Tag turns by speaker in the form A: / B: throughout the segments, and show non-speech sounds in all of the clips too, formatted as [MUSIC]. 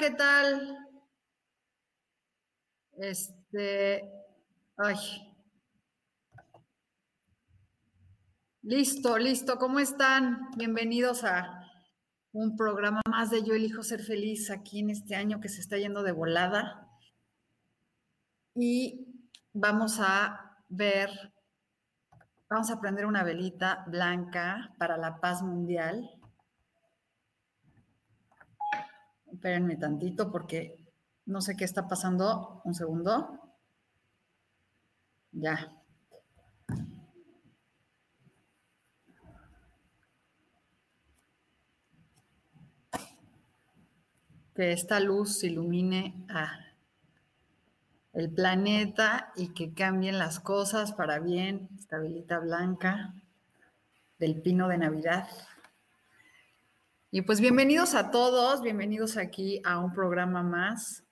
A: ¿Qué tal? Este, ay. Listo, listo. ¿Cómo están? Bienvenidos a un programa más de Yo elijo ser feliz aquí en este año que se está yendo de volada. Y vamos a ver, vamos a prender una velita blanca para la paz mundial. Espérenme tantito porque no sé qué está pasando. Un segundo. Ya. Que esta luz ilumine a el planeta y que cambien las cosas para bien. Esta velita blanca del pino de Navidad. Y pues bienvenidos a todos, bienvenidos aquí a un programa más.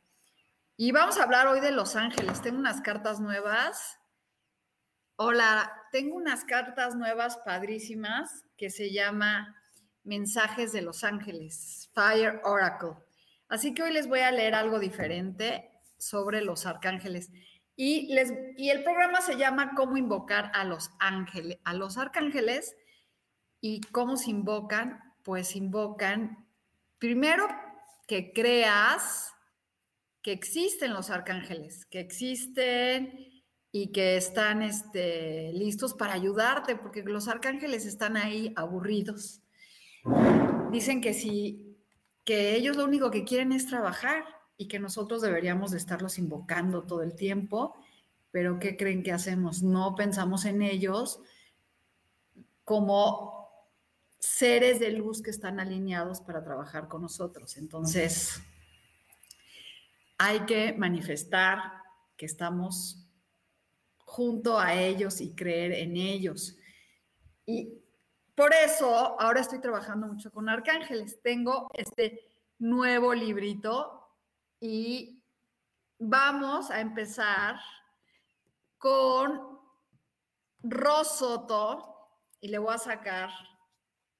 A: Y vamos a hablar hoy de Los Ángeles. Tengo unas cartas nuevas. Hola, tengo unas cartas nuevas padrísimas que se llama Mensajes de Los Ángeles, Fire Oracle. Así que hoy les voy a leer algo diferente sobre los arcángeles. Y, les, y el programa se llama Cómo invocar a los ángeles, a los arcángeles y cómo se invocan pues invocan primero que creas que existen los arcángeles, que existen y que están este, listos para ayudarte, porque los arcángeles están ahí aburridos. Dicen que si que ellos lo único que quieren es trabajar y que nosotros deberíamos de estarlos invocando todo el tiempo, pero ¿qué creen que hacemos? No pensamos en ellos como seres de luz que están alineados para trabajar con nosotros. Entonces, hay que manifestar que estamos junto a ellos y creer en ellos. Y por eso ahora estoy trabajando mucho con arcángeles. Tengo este nuevo librito y vamos a empezar con Rosoto y le voy a sacar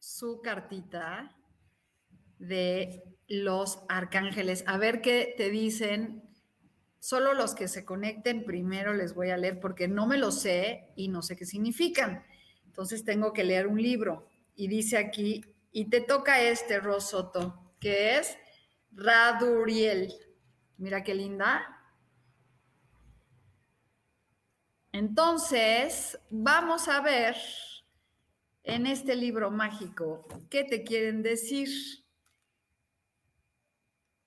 A: su cartita de los arcángeles. A ver qué te dicen. Solo los que se conecten primero les voy a leer porque no me lo sé y no sé qué significan. Entonces tengo que leer un libro. Y dice aquí, y te toca este, Rosoto, que es Raduriel. Mira qué linda. Entonces, vamos a ver en este libro mágico, ¿qué te quieren decir?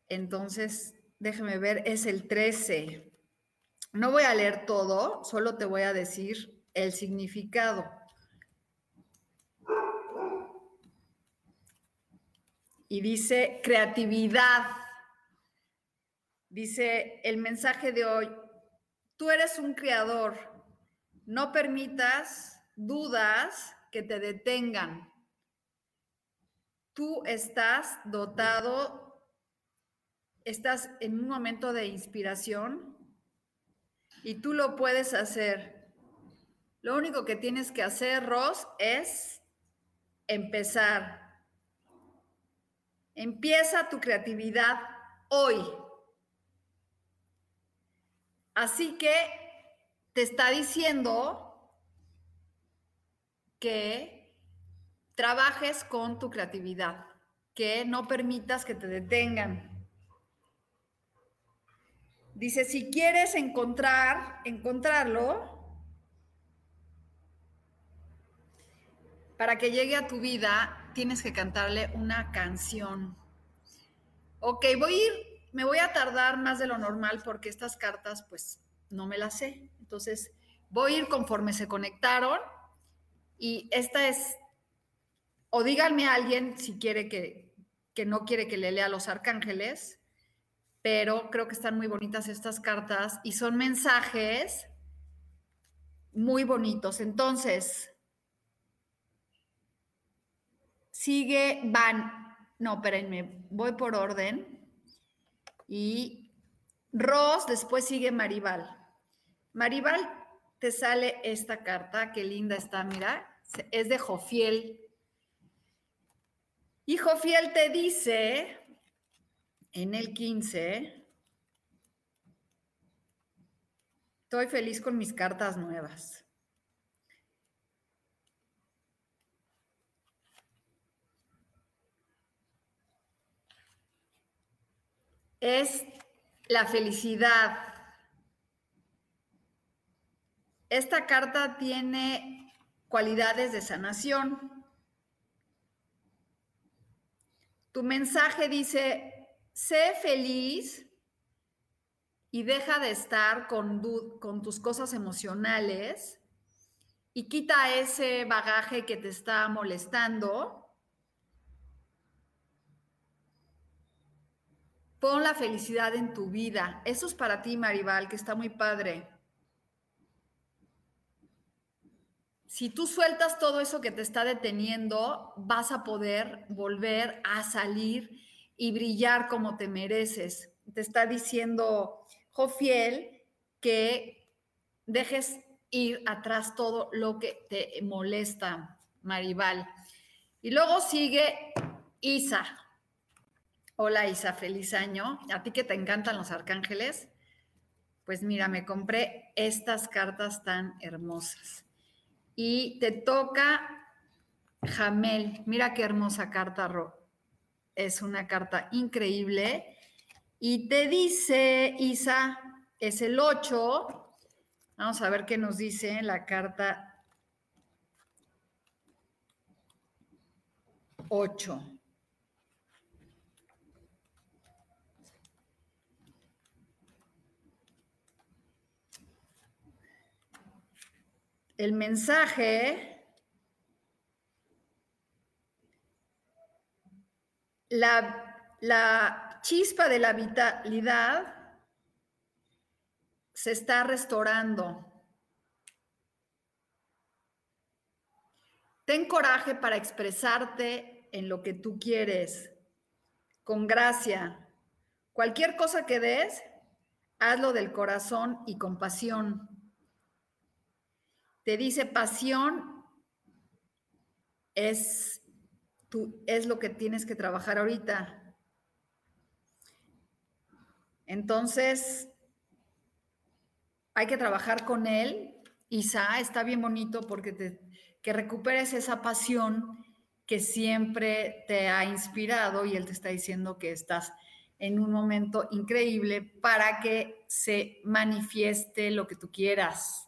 A: Entonces, déjame ver, es el 13. No voy a leer todo, solo te voy a decir el significado. Y dice creatividad. Dice el mensaje de hoy, tú eres un creador, no permitas dudas que te detengan. Tú estás dotado, estás en un momento de inspiración y tú lo puedes hacer. Lo único que tienes que hacer, Ross, es empezar. Empieza tu creatividad hoy. Así que te está diciendo que trabajes con tu creatividad. que no permitas que te detengan. Dice, si quieres encontrar, encontrarlo, para que llegue a tu vida, tienes que cantarle una canción. Ok, voy a ir, me voy a tardar más de lo normal porque estas cartas, pues, no me las sé. Entonces, voy a ir conforme se conectaron y esta es, o díganme a alguien si quiere que, que no quiere que le lea los arcángeles, pero creo que están muy bonitas estas cartas y son mensajes muy bonitos. Entonces, sigue Van, no, espérenme, voy por orden. Y Ross, después sigue Maribal. Maribal, te sale esta carta, qué linda está, mira, es de Jofiel. Y Jofiel te dice, en el 15, estoy feliz con mis cartas nuevas. Es la felicidad. Esta carta tiene cualidades de sanación. Tu mensaje dice, sé feliz y deja de estar con, tus cosas emocionales y quita ese bagaje que te está molestando. Pon la felicidad en tu vida. Eso es para ti, Maribal, que está muy padre. Si tú sueltas todo eso que te está deteniendo, vas a poder volver a salir y brillar como te mereces. Te está diciendo Jofiel que dejes ir atrás todo lo que te molesta, Maribal. Y luego sigue Isa. Hola Isa, feliz año. A ti que te encantan los arcángeles, pues mira, me compré estas cartas tan hermosas. Y te toca Jamel. Mira qué hermosa carta, Ro es una carta increíble. Y te dice, Isa, es el 8. Vamos a ver qué nos dice la carta 8. El mensaje la, chispa de la vitalidad se está restaurando. Ten coraje para expresarte en lo que tú quieres, con gracia. Cualquier cosa que des, hazlo del corazón y con pasión. Te dice pasión es tú es lo que tienes que trabajar ahorita. Entonces, hay que trabajar con él. Isa, está bien bonito porque te, que recuperes esa pasión que siempre te ha inspirado y él te está diciendo que estás en un momento increíble para que se manifieste lo que tú quieras,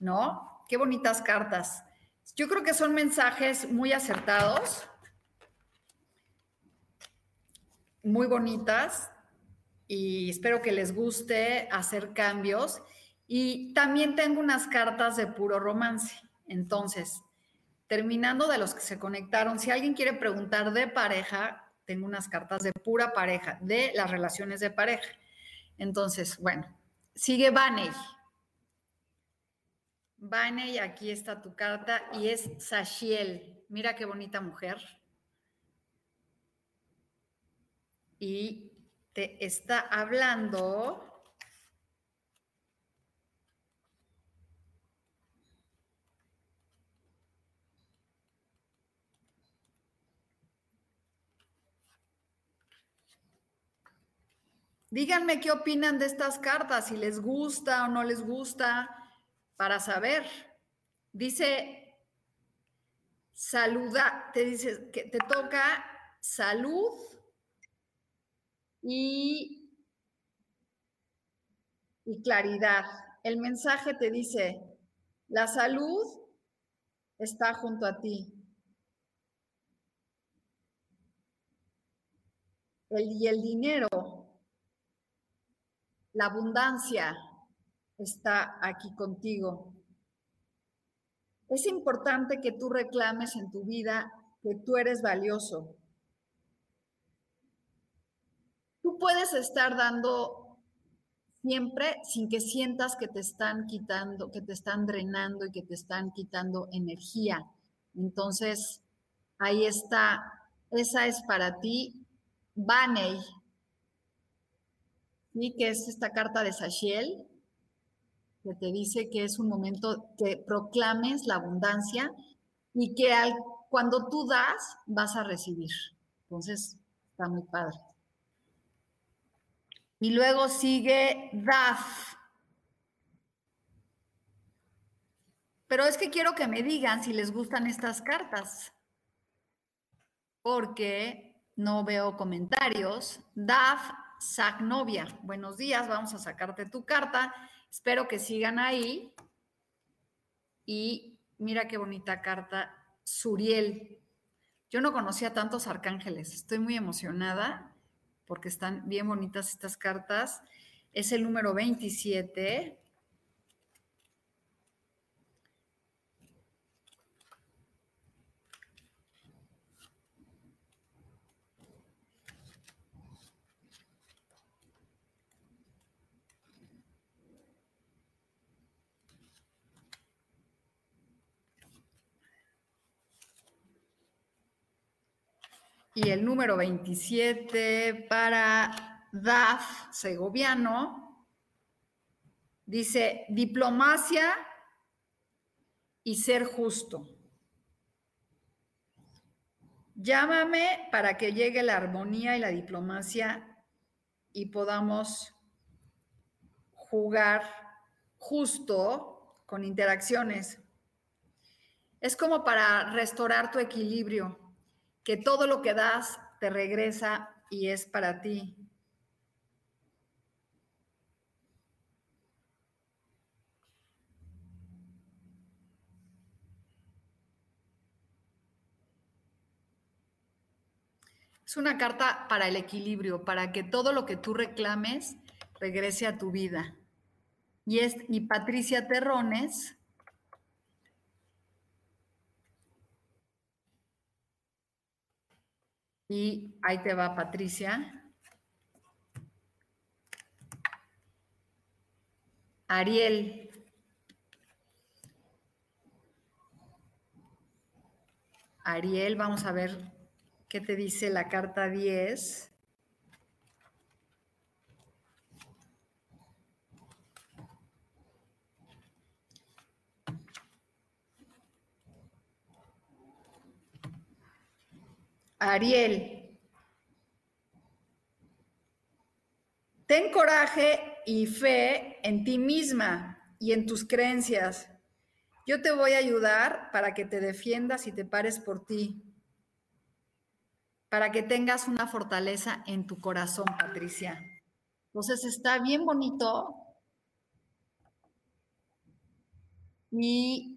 A: ¿no? Qué bonitas cartas. Yo creo que son mensajes muy acertados muy bonitas y espero que les guste hacer cambios. Y también tengo unas cartas de puro romance. Entonces, terminando de los que se conectaron, si alguien quiere preguntar de pareja, tengo unas cartas de pura pareja, de las relaciones de pareja. Entonces, bueno, sigue Vaney. Vaney, aquí está tu carta y es Sashiel. Mira qué bonita mujer y te está hablando Díganme qué opinan de estas cartas, si les gusta o no les gusta, para saber. Dice, saluda, te dice que te toca salud y, y claridad. El mensaje te dice, la salud está junto a ti. El, y el dinero, la abundancia está aquí contigo. Es importante que tú reclames en tu vida que tú eres valioso. Tú puedes estar dando siempre sin que sientas que te están quitando, que te están drenando y que te están quitando energía. Entonces, ahí está, esa es para ti, Baney, ¿sí? que es esta carta de Sachiel, que te dice que es un momento que proclames la abundancia y que al, cuando tú das, vas a recibir. Entonces, está muy padre. Y luego sigue DAF. Pero es que quiero que me digan si les gustan estas cartas, porque no veo comentarios. DAF Sagnovia, buenos días, vamos a sacarte tu carta. Espero que sigan ahí. Y mira qué bonita carta, Suriel. Yo no conocía tantos arcángeles, estoy muy emocionada porque están bien bonitas estas cartas. Es el número 27. Y el número 27 para DAF Segoviano dice diplomacia y ser justo. Llámame para que llegue la armonía y la diplomacia y podamos jugar justo con interacciones. Es como para restaurar tu equilibrio que todo lo que das te regresa y es para ti. Es una carta para el equilibrio, para que todo lo que tú reclames regrese a tu vida. Y, es, y Patricia Terrones Y ahí te va Patricia. Ariel. Ariel, vamos a ver qué te dice la carta 10. Ariel, ten coraje y fe en ti misma y en tus creencias. Yo te voy a ayudar para que te defiendas y te pares por ti, para que tengas una fortaleza en tu corazón, Patricia. Entonces está bien bonito. Y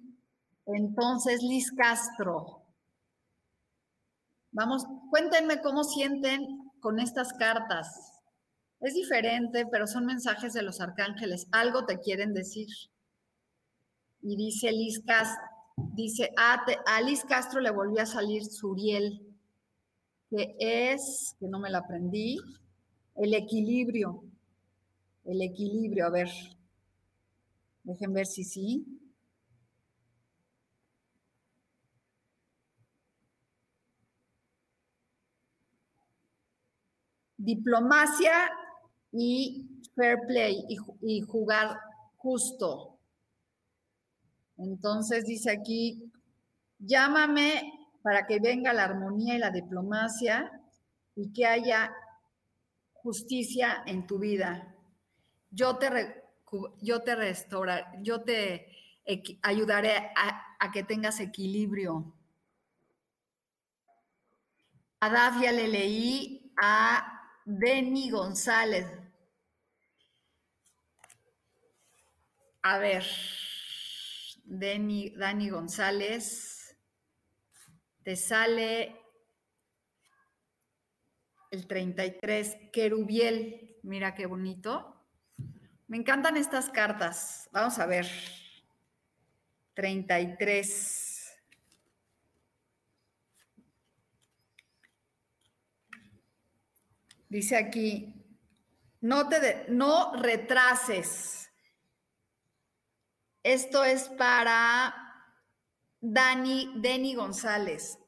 A: entonces Liz Castro, Vamos, cuéntenme cómo sienten con estas cartas. Es diferente, pero son mensajes de los arcángeles. Algo te quieren decir. Y dice Liz Castro, dice, ah, a Liz Castro le volvió a salir Suriel, que es, que no me la aprendí, el equilibrio. El equilibrio, a ver, dejen ver si sí. Diplomacia y fair play y, jugar justo. Entonces dice aquí, llámame para que venga la armonía y la diplomacia y que haya justicia en tu vida. Yo te, yo te yo te ayudaré a, a que tengas equilibrio. A Dafia le leí a Denny González. A ver, Denny, Dani González, te sale el 33, Querubiel. Mira qué bonito. Me encantan estas cartas. Vamos a ver. 33. Dice aquí, no te no retrases. Esto es para Dani, Deni González.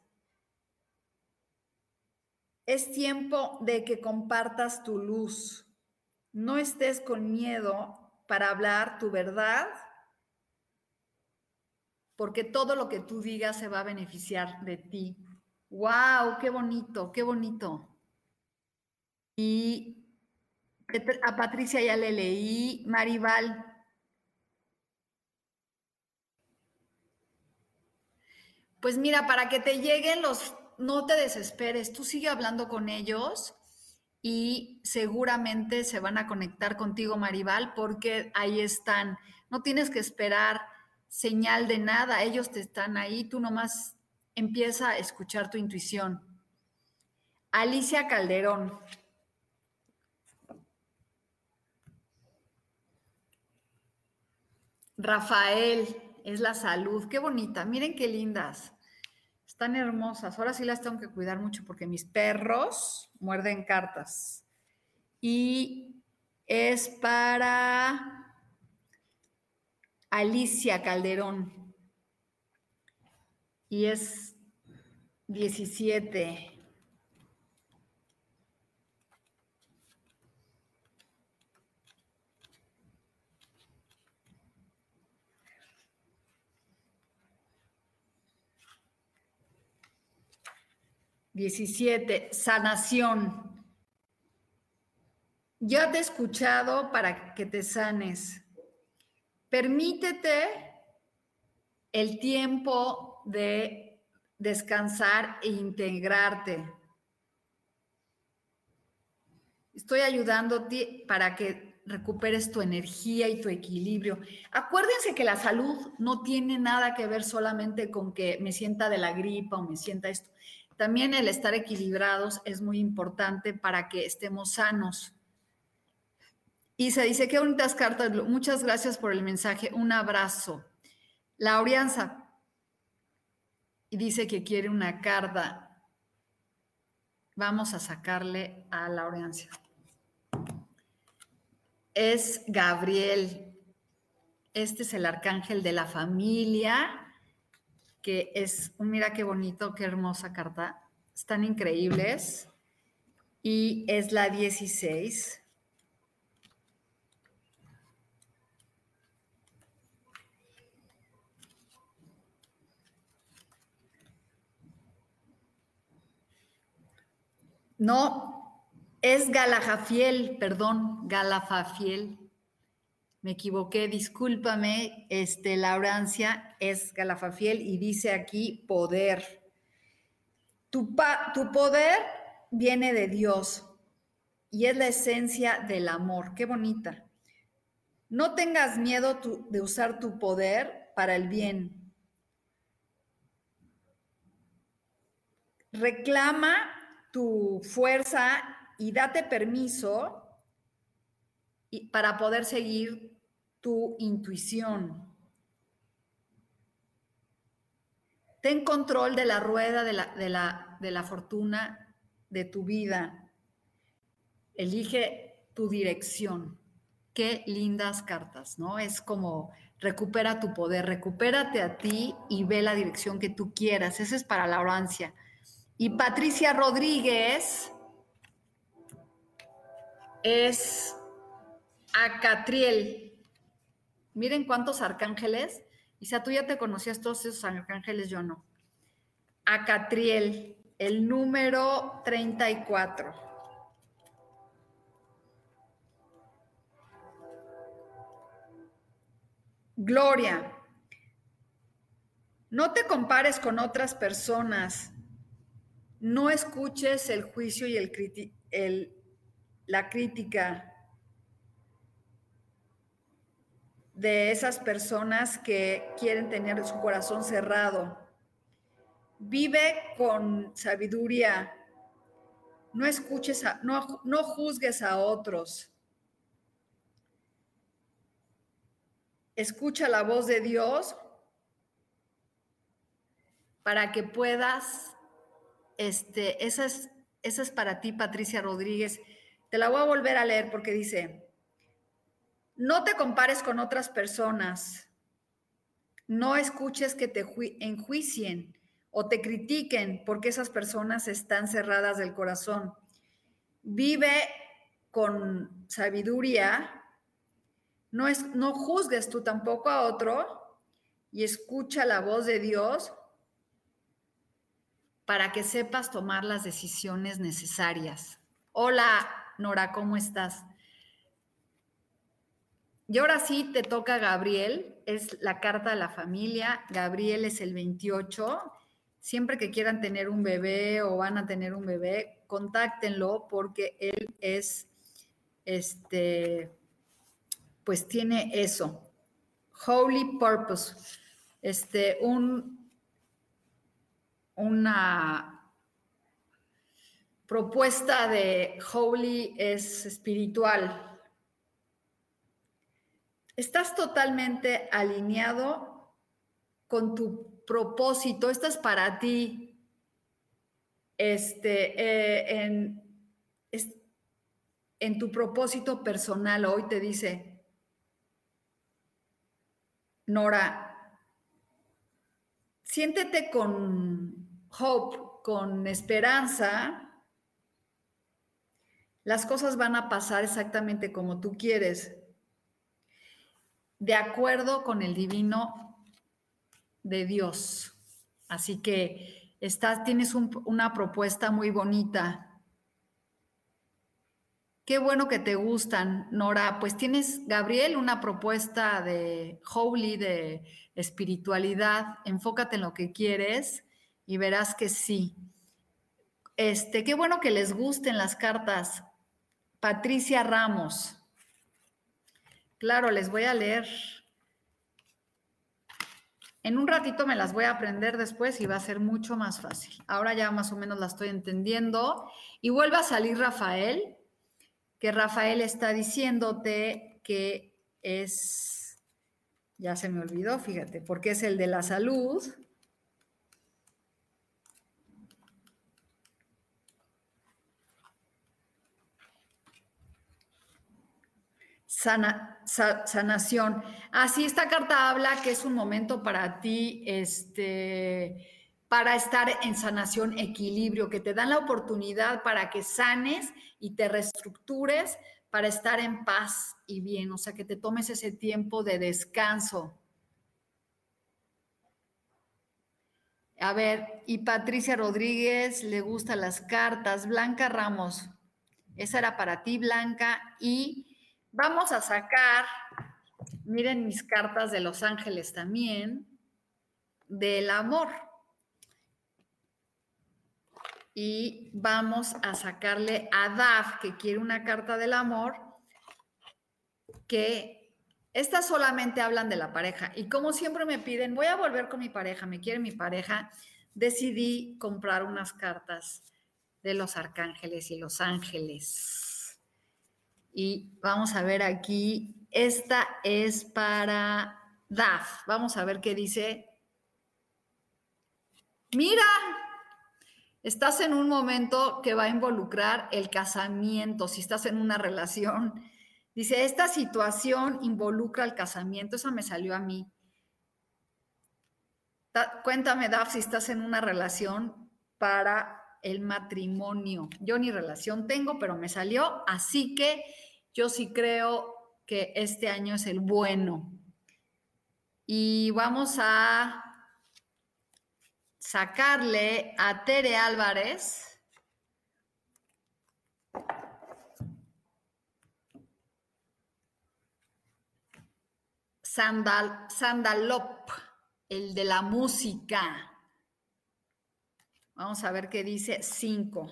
A: Es tiempo de que compartas tu luz. No estés con miedo para hablar tu verdad, porque todo lo que tú digas se va a beneficiar de ti. ¡Wow! ¡Qué bonito! ¡Qué bonito! Y a Patricia ya le leí, Maribal. Pues mira, para que te lleguen los, no te desesperes, tú sigue hablando con ellos y seguramente se van a conectar contigo, Maribal, porque ahí están. No tienes que esperar señal de nada, ellos te están ahí, tú nomás empieza a escuchar tu intuición. Alicia Calderón. Rafael, es la salud. Qué bonita. Miren qué lindas. Están hermosas. Ahora sí las tengo que cuidar mucho porque mis perros muerden cartas. Y es para Alicia Calderón. Y es 17. 17, sanación. Ya te he escuchado para que te sanes. Permítete el tiempo de descansar e integrarte. Estoy ayudándote para que recuperes tu energía y tu equilibrio. Acuérdense que la salud no tiene nada que ver solamente con que me sienta de la gripa o me sienta esto. También el estar equilibrados es muy importante para que estemos sanos. Y se dice, qué bonitas cartas, muchas gracias por el mensaje, un abrazo. La Orianza dice que quiere una carta. Vamos a sacarle a la Orianza. Es Gabriel. Este es el arcángel de la familia que es, mira qué bonito, qué hermosa carta, están increíbles. Y es la 16. No, es Galajafiel, perdón, Galafafiel. Me equivoqué, discúlpame, este, Laurancia es Galafafiel y dice aquí poder. Tu, tu poder viene de Dios y es la esencia del amor. Qué bonita. No tengas miedo de usar tu poder para el bien. Reclama tu fuerza y date permiso para poder seguir tu intuición. Ten control de la rueda de la, de la, de la fortuna de tu vida. Elige tu dirección. Qué lindas cartas, ¿no? Es como recupera tu poder, recupérate a ti y ve la dirección que tú quieras. Ese es para la orancia. Y Patricia Rodríguez es Acatriel. Miren cuántos arcángeles. sea, tú ya te conocías todos esos arcángeles, yo no. Acatriel, el número 34. Gloria, no te compares con otras personas. no escuches el juicio y el, la crítica de esas personas que quieren tener su corazón cerrado. Vive con sabiduría. No escuches, no, no juzgues a otros. Escucha la voz de Dios para que puedas, este, esa es, esa es para ti, Patricia Rodríguez. Te la voy a volver a leer porque dice, no te compares con otras personas. No escuches que te enjuicien o te critiquen porque esas personas están cerradas del corazón. Vive con sabiduría. No, es, no juzgues tú tampoco a otro y escucha la voz de Dios para que sepas tomar las decisiones necesarias. Hola, Nora, ¿cómo estás? Y ahora sí te toca Gabriel, es la carta de la familia. Gabriel es el 28. Siempre que quieran tener un bebé o van a tener un bebé, contáctenlo porque él es, este, pues tiene eso. Holy Purpose. Este, un, una propuesta de Holy es espiritual, estás totalmente alineado con tu propósito, esto es para ti, este, eh, en, en tu propósito personal, hoy te dice, Nora, siéntete con hope, con esperanza, las cosas van a pasar exactamente como tú quieres de acuerdo con el divino de Dios. Así que estás, tienes una propuesta muy bonita. Qué bueno que te gustan, Nora. Pues tienes, Gabriel, una propuesta de holy, de espiritualidad. Enfócate en lo que quieres y verás que sí. Este, qué bueno que les gusten las cartas. Patricia Ramos. Claro, les voy a leer. En un ratito me las voy a aprender después y va a ser mucho más fácil. Ahora ya más o menos la estoy entendiendo. Y vuelve a salir Rafael, que Rafael está diciéndote que es, ya se me olvidó, fíjate, porque es el de la salud. Sana, sanación. Así esta carta habla que es un momento para ti, este, para estar en sanación, equilibrio, que te dan la oportunidad para que sanes y te reestructures para estar en paz y bien, o sea, que te tomes ese tiempo de descanso. A ver, y Patricia Rodríguez le gustan las cartas. Blanca Ramos, esa era para ti, Blanca. Y Vamos a sacar, miren mis cartas de Los Ángeles también, del amor. Y vamos a sacarle a Daf, que quiere una carta del amor, que estas solamente hablan de la pareja. Y como siempre me piden, voy a volver con mi pareja, me quiere mi pareja, decidí comprar unas cartas de los arcángeles y los ángeles. Y vamos a ver aquí, esta es para DAF. Vamos a ver qué dice. Mira, estás en un momento que va a involucrar el casamiento, si estás en una relación. Dice, esta situación involucra el casamiento, eso me salió a mí. cuéntame, Daf, si estás en una relación para el matrimonio. Yo ni relación tengo, pero me salió, así que yo sí creo que este año es el bueno. Y vamos a sacarle a Tere Álvarez. Sandal, Sandalop, el de la música. Vamos a ver qué dice 5.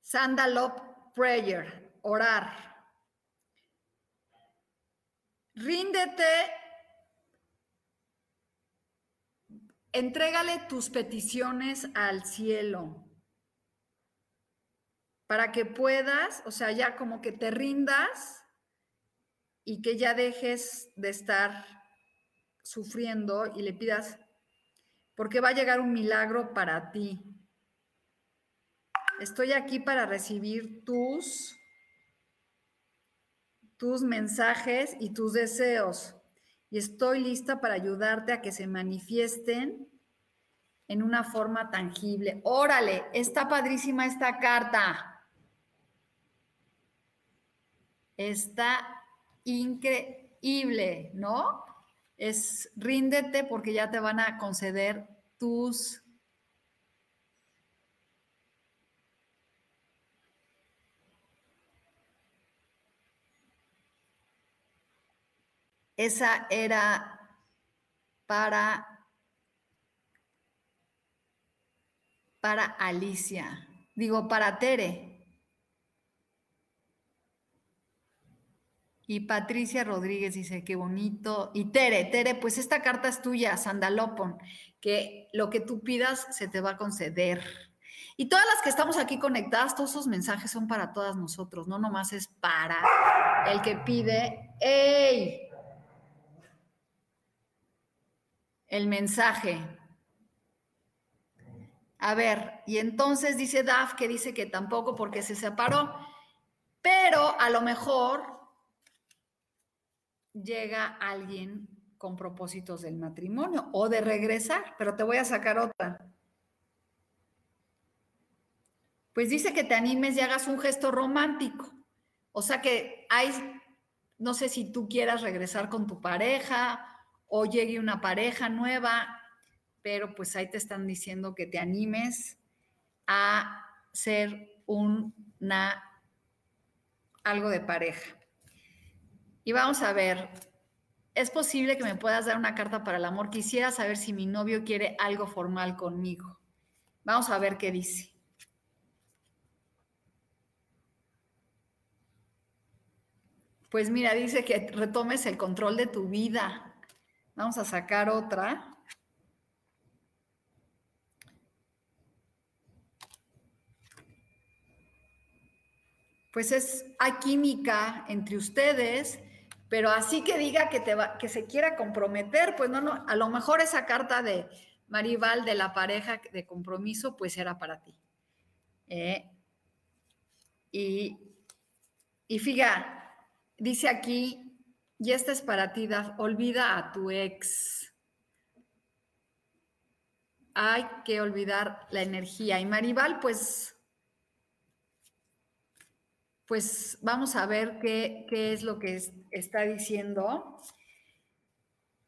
A: Sandalop Prayer, orar. Ríndete, entrégale tus peticiones al cielo para que puedas, o sea, ya como que te rindas y que ya dejes de estar sufriendo y le pidas, porque va a llegar un milagro para ti. Estoy aquí para recibir tus, tus mensajes y tus deseos. Y estoy lista para ayudarte a que se manifiesten en una forma tangible. Órale, está padrísima esta carta. Está increíble, ¿no? Es ríndete porque ya te van a conceder tus Esa era para, para Alicia, digo, para Tere. Y Patricia Rodríguez dice, qué bonito. Y Tere, Tere, pues esta carta es tuya, Sandalopon, que lo que tú pidas se te va a conceder. Y todas las que estamos aquí conectadas, todos esos mensajes son para todas nosotros, no nomás es para el que pide, ¡Ey! El mensaje. A ver, y entonces dice Daf que dice que tampoco porque se separó, pero a lo mejor llega alguien con propósitos del matrimonio o de regresar, pero te voy a sacar otra. Pues dice que te animes y hagas un gesto romántico. O sea que hay, no sé si tú quieras regresar con tu pareja o llegue una pareja nueva, pero pues ahí te están diciendo que te animes a ser una algo de pareja. Y vamos a ver, es posible que me puedas dar una carta para el amor. Quisiera saber si mi novio quiere algo formal conmigo. Vamos a ver qué dice. Pues mira, dice que retomes el control de tu vida, Vamos a sacar otra. Pues es, hay química entre ustedes, pero así que diga que, te va, que se quiera comprometer, pues no, no, a lo mejor esa carta de Maribal de la pareja de compromiso, pues era para ti. Eh, y, y fíjate, dice aquí, y esta es para ti, Daf. Olvida a tu ex. Hay que olvidar la energía. Y Maribal, pues, pues vamos a ver qué, es lo que está diciendo.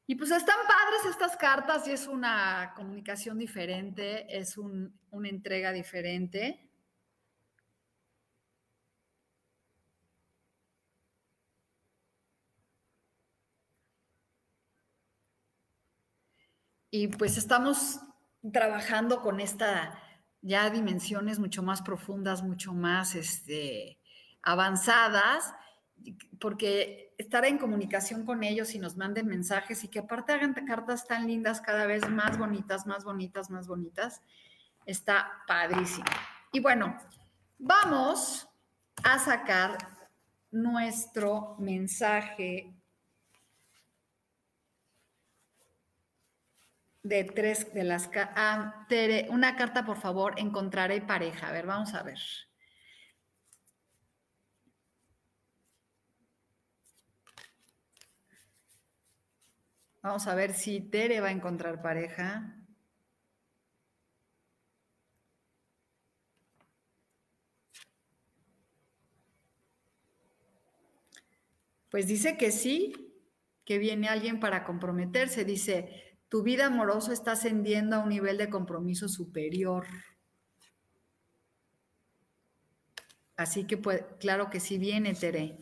A: Y pues están padres estas cartas y es una comunicación diferente, es una entrega diferente. Y pues estamos trabajando con esta ya dimensiones mucho más profundas, mucho más este, avanzadas, porque estar en comunicación con ellos y nos manden mensajes y que aparte hagan cartas tan lindas, cada vez más bonitas, más bonitas, más bonitas, está padrísimo. Y bueno, vamos a sacar nuestro mensaje de tres de las... Ah, Tere, una carta, por favor, encontraré pareja. A ver, vamos a ver. Vamos a ver si Tere va a encontrar pareja. Pues dice que sí, que viene alguien para comprometerse. Dice, tu vida amorosa está ascendiendo a un nivel de compromiso superior. Así que, pues, claro que sí viene, Tere.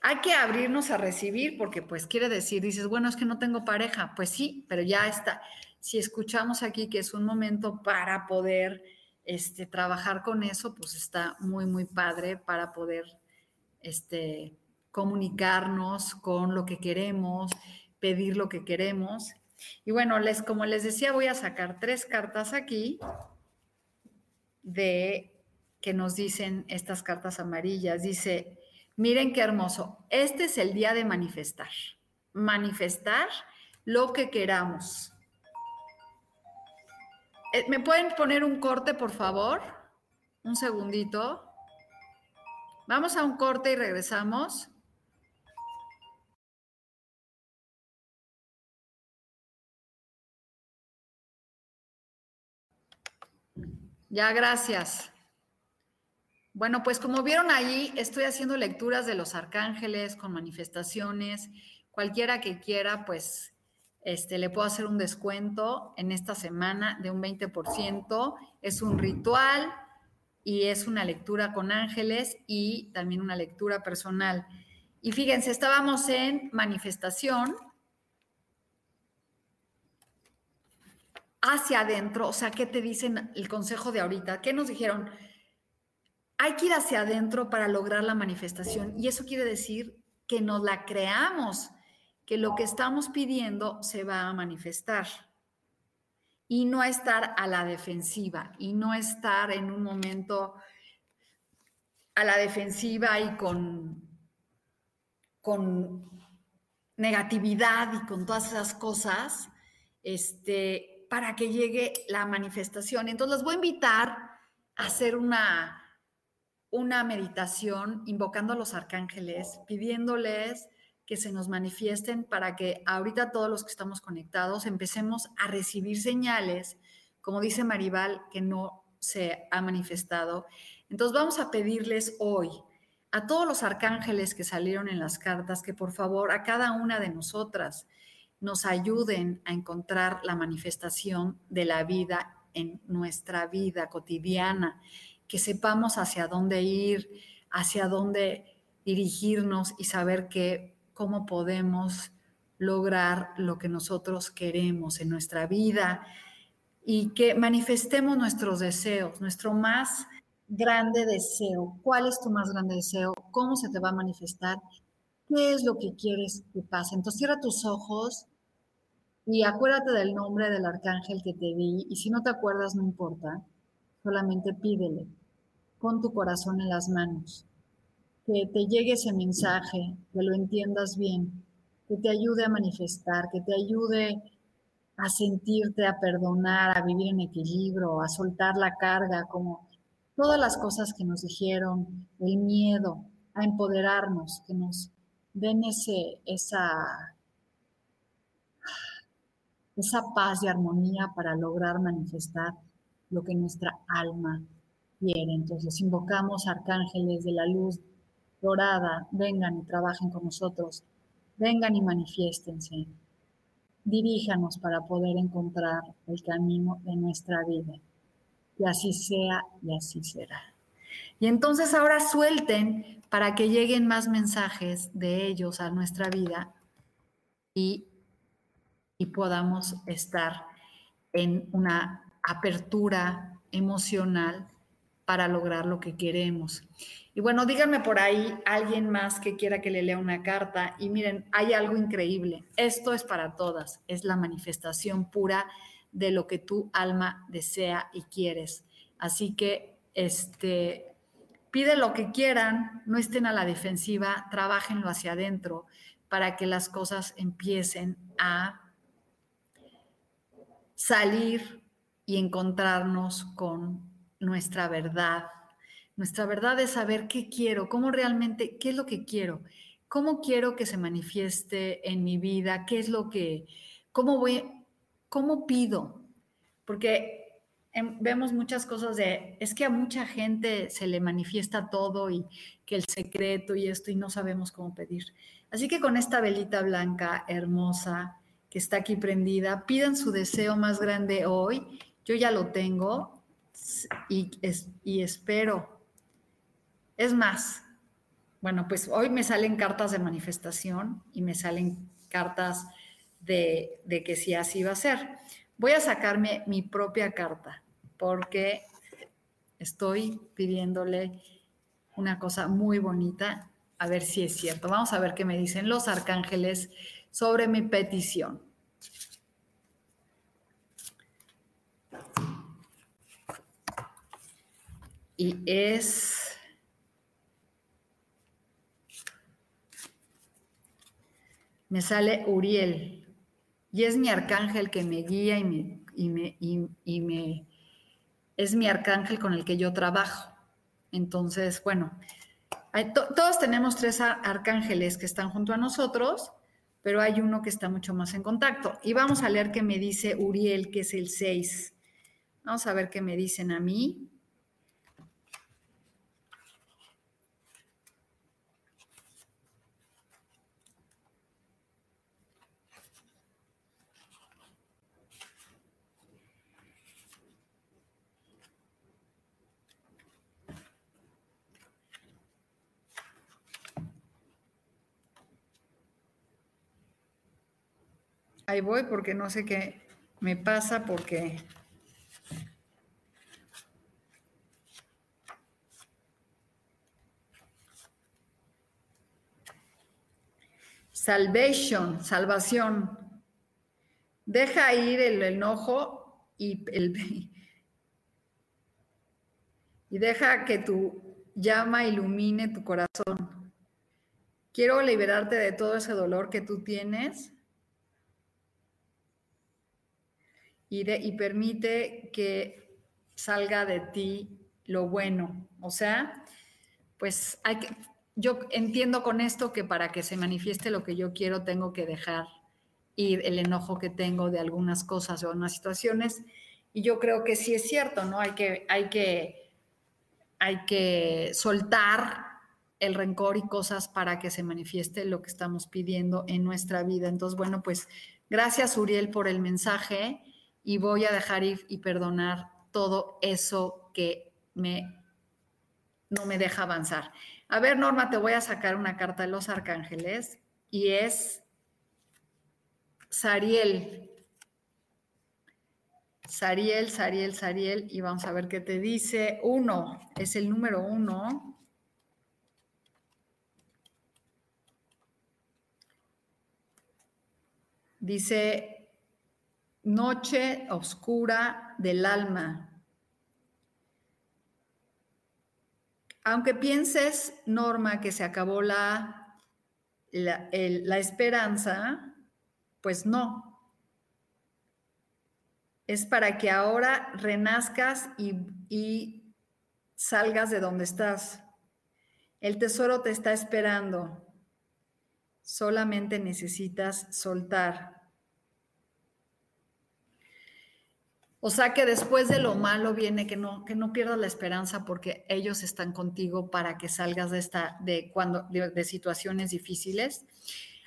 A: Hay que abrirnos a recibir porque, pues, quiere decir, dices, bueno, es que no tengo pareja. Pues sí, pero ya está. Si escuchamos aquí que es un momento para poder este, trabajar con eso, pues está muy, muy padre para poder este, comunicarnos con lo que queremos, pedir lo que queremos. Y bueno, les, como les decía, voy a sacar tres cartas aquí de que nos dicen estas cartas amarillas. Dice, miren qué hermoso, este es el día de manifestar. Manifestar lo que queramos. Eh, ¿Me pueden poner un corte, por favor? Un segundito. Vamos a un corte y regresamos. Ya, gracias. Bueno, pues como vieron ahí, estoy haciendo lecturas de los arcángeles con manifestaciones. Cualquiera que quiera, pues este, le puedo hacer un descuento en esta semana de un 20%. Es un ritual y es una lectura con ángeles y también una lectura personal. Y fíjense, estábamos en manifestación hacia adentro, o sea, ¿qué te dicen el consejo de ahorita? ¿Qué nos dijeron? hay que ir hacia adentro para lograr la manifestación y eso quiere decir que nos la creamos, que lo que estamos pidiendo se va a manifestar y no estar a la defensiva y no estar en un momento a la defensiva y con, con negatividad y con todas esas cosas, este, para que llegue la manifestación. Entonces, les voy a invitar a hacer una, una meditación invocando a los arcángeles, pidiéndoles que se nos manifiesten para que ahorita todos los que estamos conectados empecemos a recibir señales, como dice Maribal, que no se ha manifestado. Entonces vamos a pedirles hoy a todos los arcángeles que salieron en las cartas que por favor a cada una de nosotras nos ayuden a encontrar la manifestación de la vida en nuestra vida cotidiana que sepamos hacia dónde ir, hacia dónde dirigirnos y saber que cómo podemos lograr lo que nosotros queremos en nuestra vida y que manifestemos nuestros deseos, nuestro más grande deseo. ¿Cuál es tu más grande deseo? ¿Cómo se te va a manifestar? ¿Qué es lo que quieres que pase? Entonces cierra tus ojos y acuérdate del nombre del arcángel que te di y si no te acuerdas no importa, solamente pídele pon tu corazón en las manos, que te llegue ese mensaje, que lo entiendas bien, que te ayude a manifestar, que te ayude a sentirte, a perdonar, a vivir en equilibrio, a soltar la carga, como todas las cosas que nos dijeron, el miedo, a empoderarnos, que nos den ese, esa, esa paz y armonía para lograr manifestar lo que nuestra alma entonces invocamos arcángeles de la luz dorada, vengan y trabajen con nosotros, vengan y manifiéstense. Diríjanos para poder encontrar el camino de nuestra vida. Y así sea y así será. Y entonces ahora suelten para que lleguen más mensajes de ellos a nuestra vida y, y podamos estar en una apertura emocional para lograr lo que queremos. Y bueno, díganme por ahí alguien más que quiera que le lea una carta. Y miren, hay algo increíble. Esto es para todas. Es la manifestación pura de lo que tu alma desea y quieres. Así que, este, pide lo que quieran, no estén a la defensiva, trabajenlo hacia adentro para que las cosas empiecen a salir y encontrarnos con nuestra verdad. Nuestra verdad es saber qué quiero, cómo realmente, qué es lo que quiero, cómo quiero que se manifieste en mi vida, qué es lo que, cómo voy, cómo pido. Porque vemos muchas cosas de, es que a mucha gente se le manifiesta todo y que el secreto y esto y no sabemos cómo pedir. Así que con esta velita blanca hermosa que está aquí prendida, pidan su deseo más grande hoy. Yo ya lo tengo y, y espero. Es más, bueno, pues hoy me salen cartas de manifestación y me salen cartas de, de que sí así va a ser. Voy a sacarme mi propia carta porque estoy pidiéndole una cosa muy bonita, a ver si es cierto. Vamos a ver qué me dicen los arcángeles sobre mi petición. Y es... Me sale Uriel. Y es mi arcángel que me guía y me, y me, y, me es mi arcángel con el que yo trabajo. Entonces, bueno, todos tenemos tres arcángeles que están junto a nosotros, pero hay uno que está mucho más en contacto. Y vamos a leer qué me dice Uriel, que es el 6. Vamos a ver qué me dicen a mí. Ahí voy porque no sé qué me pasa porque... Salvation, salvación. Deja ir el enojo y, el, [LAUGHS] y deja que tu llama ilumine tu corazón. Quiero liberarte de todo ese dolor que tú tienes y, permite que salga de ti lo bueno. O sea, pues hay que, yo entiendo con esto que para que se manifieste lo que yo quiero tengo que dejar ir el enojo que tengo de algunas cosas o unas situaciones. Y yo creo que sí es cierto, ¿no? Hay que, hay que, hay que soltar el rencor y cosas para que se manifieste lo que estamos pidiendo en nuestra vida. Entonces, bueno, pues gracias Uriel por el mensaje y voy a dejar ir y perdonar todo eso que me no me deja avanzar. A ver, Norma, te voy a sacar una carta de los arcángeles y es Sariel. Sariel, Sariel, Sariel, y vamos a ver qué te dice. Uno, es el número uno. Dice, noche oscura del alma. Aunque pienses, Norma, que se acabó la, la, esperanza, pues no. Es para que ahora renazcas y, y salgas de donde estás. El tesoro te está esperando. Solamente necesitas soltar. O sea que después de lo malo viene que no, que no pierdas la esperanza porque ellos están contigo para que salgas de esta, de cuando, de, situaciones difíciles.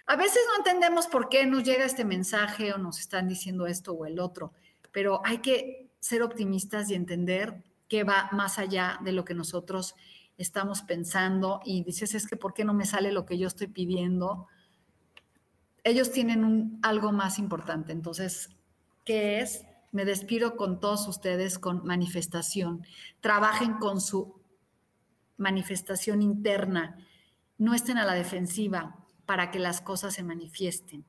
A: A veces no entendemos por qué nos llega este mensaje o nos están diciendo esto o el otro, pero hay que ser optimistas y entender que va más allá de lo que nosotros estamos pensando y dices, es que ¿por qué no me sale lo que yo estoy pidiendo? Ellos tienen un, algo más importante. Entonces, ¿qué es? Me despido con todos ustedes con manifestación. Trabajen con su manifestación interna. No estén a la defensiva para que las cosas se manifiesten.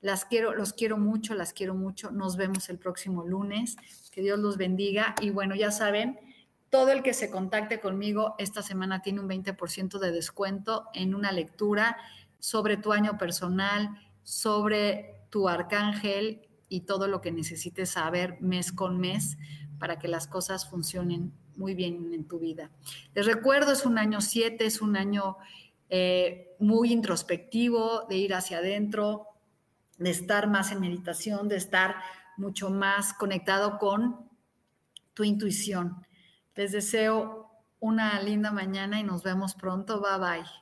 A: Las quiero, los quiero mucho, las quiero mucho. Nos vemos el próximo lunes. Que Dios los bendiga. Y bueno, ya saben, todo el que se contacte conmigo esta semana tiene un 20% de descuento en una lectura sobre tu año personal, sobre tu arcángel y todo lo que necesites saber mes con mes para que las cosas funcionen muy bien en tu vida. Les recuerdo, es un año 7, es un año eh, muy introspectivo, de ir hacia adentro, de estar más en meditación, de estar mucho más conectado con tu intuición. Les deseo una linda mañana y nos vemos pronto. Bye bye.